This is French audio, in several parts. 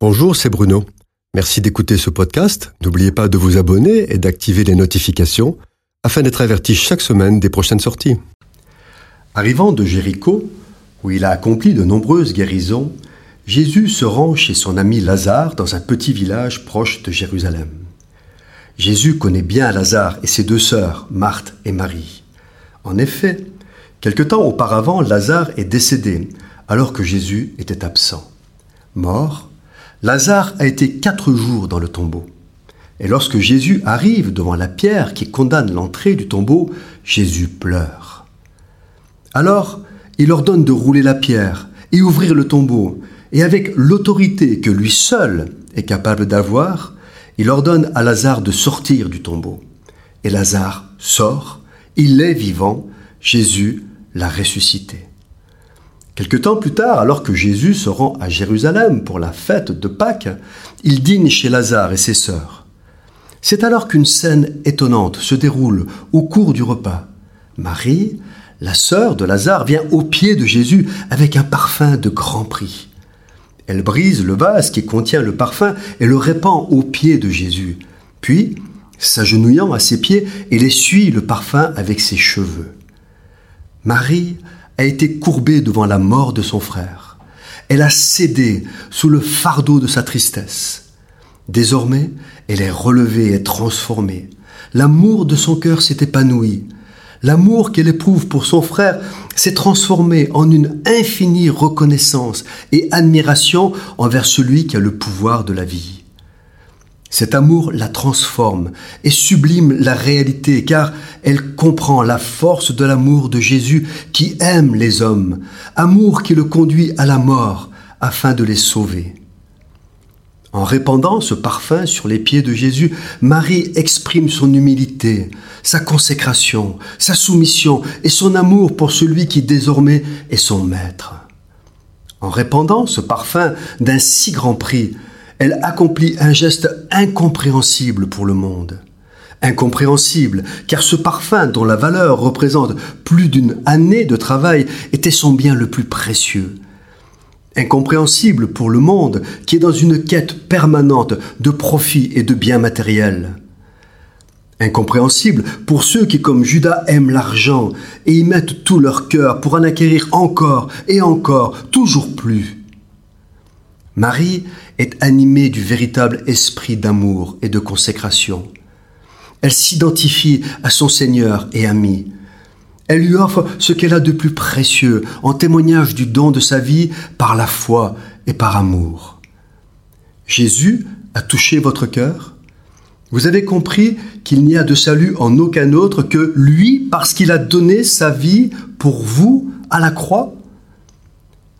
Bonjour, c'est Bruno. Merci d'écouter ce podcast. N'oubliez pas de vous abonner et d'activer les notifications afin d'être averti chaque semaine des prochaines sorties. Arrivant de Jéricho, où il a accompli de nombreuses guérisons, Jésus se rend chez son ami Lazare dans un petit village proche de Jérusalem. Jésus connaît bien Lazare et ses deux sœurs, Marthe et Marie. En effet, quelque temps auparavant, Lazare est décédé alors que Jésus était absent. Mort, Lazare a été quatre jours dans le tombeau. Et lorsque Jésus arrive devant la pierre qui condamne l'entrée du tombeau, Jésus pleure. Alors, il ordonne de rouler la pierre et ouvrir le tombeau, et avec l'autorité que lui seul est capable d'avoir, il ordonne à Lazare de sortir du tombeau. Et Lazare sort, il est vivant, Jésus l'a ressuscité. Quelque temps plus tard, alors que Jésus se rend à Jérusalem pour la fête de Pâques, il dîne chez Lazare et ses sœurs. C'est alors qu'une scène étonnante se déroule au cours du repas. Marie, la sœur de Lazare, vient au pied de Jésus avec un parfum de grand prix. Elle brise le vase qui contient le parfum et le répand aux pieds de Jésus. Puis, s'agenouillant à ses pieds, elle essuie le parfum avec ses cheveux. Marie a été courbée devant la mort de son frère. Elle a cédé sous le fardeau de sa tristesse. Désormais, elle est relevée et transformée. L'amour de son cœur s'est épanoui. L'amour qu'elle éprouve pour son frère s'est transformé en une infinie reconnaissance et admiration envers celui qui a le pouvoir de la vie. Cet amour la transforme et sublime la réalité car elle comprend la force de l'amour de Jésus qui aime les hommes, amour qui le conduit à la mort afin de les sauver. En répandant ce parfum sur les pieds de Jésus, Marie exprime son humilité, sa consécration, sa soumission et son amour pour celui qui désormais est son maître. En répandant ce parfum d'un si grand prix, elle accomplit un geste incompréhensible pour le monde. Incompréhensible, car ce parfum dont la valeur représente plus d'une année de travail était son bien le plus précieux. Incompréhensible pour le monde qui est dans une quête permanente de profit et de biens matériels. Incompréhensible pour ceux qui, comme Judas, aiment l'argent et y mettent tout leur cœur pour en acquérir encore et encore, toujours plus. Marie est animée du véritable esprit d'amour et de consécration. Elle s'identifie à son Seigneur et ami. Elle lui offre ce qu'elle a de plus précieux en témoignage du don de sa vie par la foi et par amour. Jésus a touché votre cœur Vous avez compris qu'il n'y a de salut en aucun autre que lui parce qu'il a donné sa vie pour vous à la croix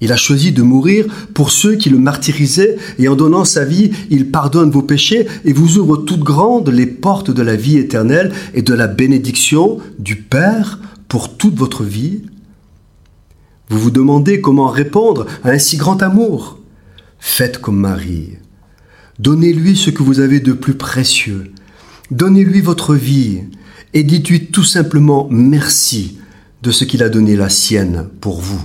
il a choisi de mourir pour ceux qui le martyrisaient et en donnant sa vie, il pardonne vos péchés et vous ouvre toutes grandes les portes de la vie éternelle et de la bénédiction du Père pour toute votre vie. Vous vous demandez comment répondre à un si grand amour. Faites comme Marie. Donnez-lui ce que vous avez de plus précieux. Donnez-lui votre vie et dites-lui tout simplement merci de ce qu'il a donné la sienne pour vous.